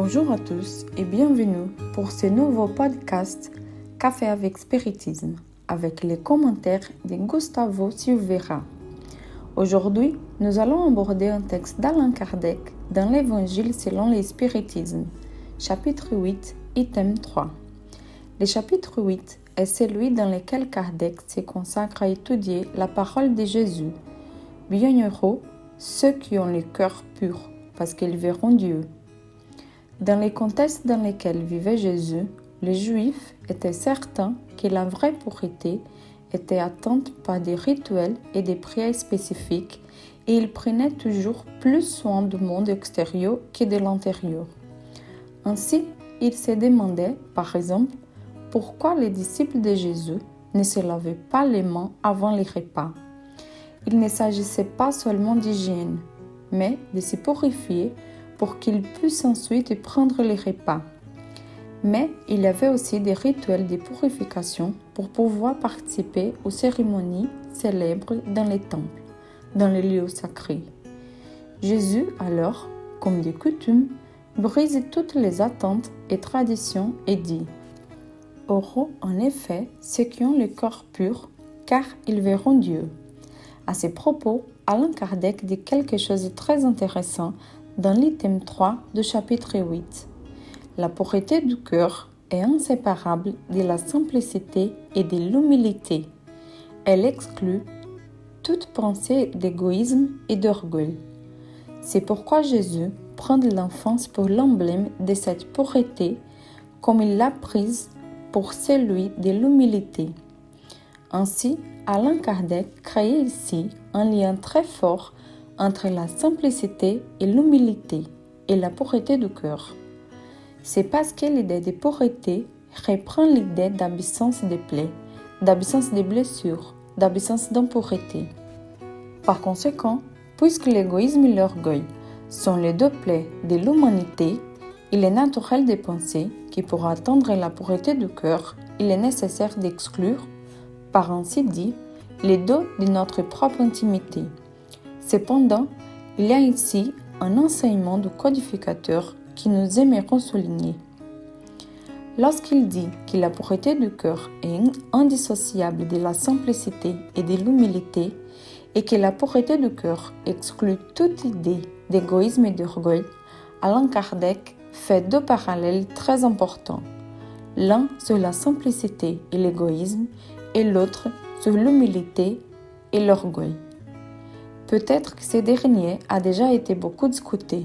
Bonjour à tous et bienvenue pour ce nouveau podcast Café avec Spiritisme avec les commentaires de Gustavo Silveira. Aujourd'hui, nous allons aborder un texte d'Alain Kardec dans l'Évangile selon le Spiritisme, chapitre 8, item 3. Le chapitre 8 est celui dans lequel Kardec se consacre à étudier la parole de Jésus. Bienheureux ceux qui ont le cœur pur, parce qu'ils verront Dieu. Dans les contextes dans lesquels vivait Jésus, les Juifs étaient certains que la vraie pureté était atteinte par des rituels et des prières spécifiques et ils prenaient toujours plus soin du monde extérieur que de l'intérieur. Ainsi, ils se demandaient, par exemple, pourquoi les disciples de Jésus ne se lavaient pas les mains avant les repas. Il ne s'agissait pas seulement d'hygiène, mais de se purifier pour qu'ils puissent ensuite prendre les repas. Mais il y avait aussi des rituels de purification pour pouvoir participer aux cérémonies célèbres dans les temples, dans les lieux sacrés. Jésus, alors, comme de coutume, brise toutes les attentes et traditions et dit Auront en effet ceux qui ont le corps pur, car ils verront Dieu. À ces propos, Alain Kardec dit quelque chose de très intéressant dans l'item 3 du chapitre 8. La pureté du cœur est inséparable de la simplicité et de l'humilité. Elle exclut toute pensée d'égoïsme et d'orgueil. C'est pourquoi Jésus prend l'enfance pour l'emblème de cette pureté comme il l'a prise pour celui de l'humilité. Ainsi, Alain Kardec crée ici un lien très fort entre la simplicité et l'humilité et la pureté du cœur. C'est parce que l'idée de pureté reprend l'idée d'absence de plaies, d'absence de blessures, d'absence d'impureté. Par conséquent, puisque l'égoïsme et l'orgueil sont les deux plaies de l'humanité, il est naturel de penser que pour atteindre la pureté du cœur, il est nécessaire d'exclure, par ainsi dit, les deux de notre propre intimité. Cependant, il y a ici un enseignement du codificateur qui nous aimerons souligner. Lorsqu'il dit que la pureté du cœur est indissociable de la simplicité et de l'humilité, et que la pureté du cœur exclut toute idée d'égoïsme et d'orgueil, Alain Kardec fait deux parallèles très importants. L'un sur la simplicité et l'égoïsme et l'autre sur l'humilité et l'orgueil. Peut-être que ce dernier a déjà été beaucoup discuté,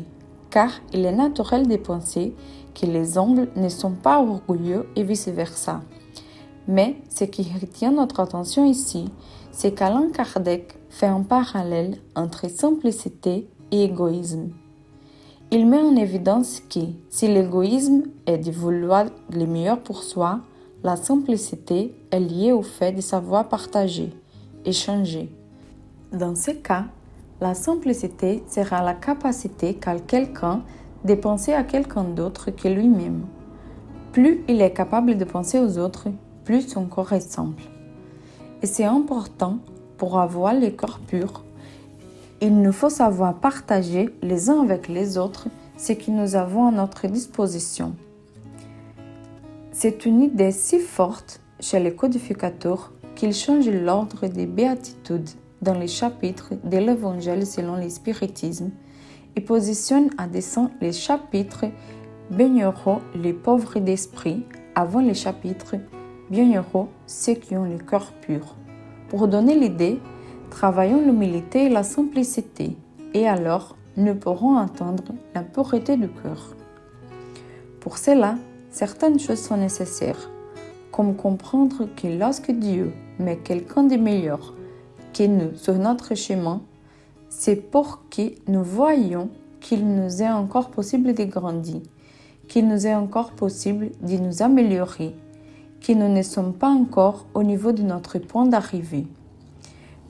car il est naturel de penser que les hommes ne sont pas orgueilleux et vice-versa. Mais ce qui retient notre attention ici, c'est qu'Alain Kardec fait un parallèle entre simplicité et égoïsme. Il met en évidence que si l'égoïsme est de vouloir le meilleur pour soi, la simplicité est liée au fait de savoir partager, échanger. Dans ce cas, la simplicité sera la capacité qu'a quelqu'un de penser à quelqu'un d'autre que lui-même. Plus il est capable de penser aux autres, plus son corps est simple. Et c'est important pour avoir le corps pur il nous faut savoir partager les uns avec les autres ce que nous avons à notre disposition. C'est une idée si forte chez les codificateurs qu'ils changent l'ordre des béatitudes dans les chapitres de l'Évangile selon l'espiritisme et positionnent à dessein les chapitres Bienheureux les pauvres d'esprit avant les chapitres Bienheureux ceux qui ont le cœur pur pour donner l'idée Travaillons l'humilité et la simplicité, et alors nous pourrons entendre la pureté du cœur. Pour cela, certaines choses sont nécessaires, comme comprendre que lorsque Dieu met quelqu'un de meilleur que nous sur notre chemin, c'est pour que nous voyions qu'il nous est encore possible de grandir, qu'il nous est encore possible de nous améliorer, que nous ne sommes pas encore au niveau de notre point d'arrivée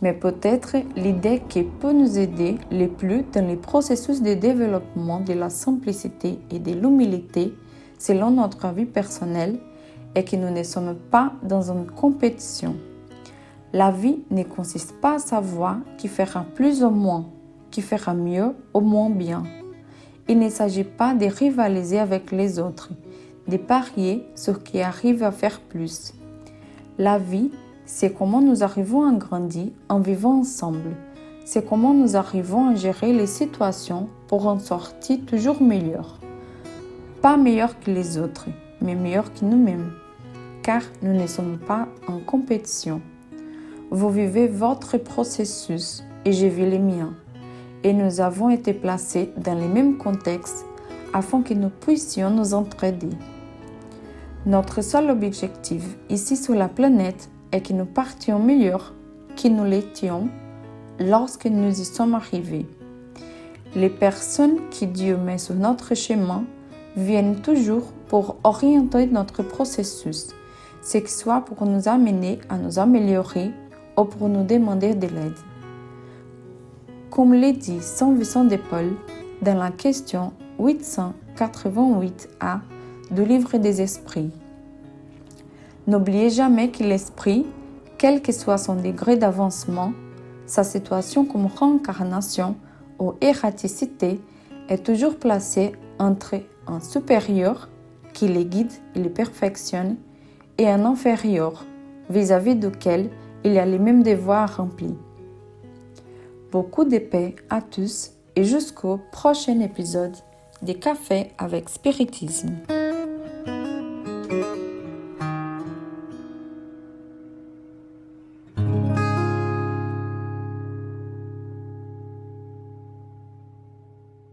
mais peut-être l'idée qui peut nous aider le plus dans le processus de développement de la simplicité et de l'humilité selon notre vie personnelle est que nous ne sommes pas dans une compétition. La vie ne consiste pas à savoir qui fera plus ou moins, qui fera mieux ou moins bien. Il ne s'agit pas de rivaliser avec les autres, de parier sur qui arrive à faire plus. La vie, c'est comment nous arrivons à grandir en vivant ensemble. C'est comment nous arrivons à gérer les situations pour en sortir toujours meilleur. Pas meilleur que les autres, mais meilleur que nous-mêmes, car nous ne sommes pas en compétition. Vous vivez votre processus et je vis les miens et nous avons été placés dans les mêmes contextes afin que nous puissions nous entraider. Notre seul objectif ici sur la planète est que nous partions meilleurs que nous l'étions lorsque nous y sommes arrivés. Les personnes qui Dieu met sur notre chemin viennent toujours pour orienter notre processus, ce que soit pour nous amener à nous améliorer ou pour nous demander de l'aide comme l'a dit Saint Vincent de Paul dans la question 888a du livre des esprits. N'oubliez jamais que l'esprit, quel que soit son degré d'avancement, sa situation comme réincarnation ou erraticité, est toujours placé entre un supérieur qui les guide et les perfectionne et un inférieur vis-à-vis duquel il y a les mêmes devoirs remplis. Beaucoup de paix à tous et jusqu'au prochain épisode des Cafés avec Spiritisme.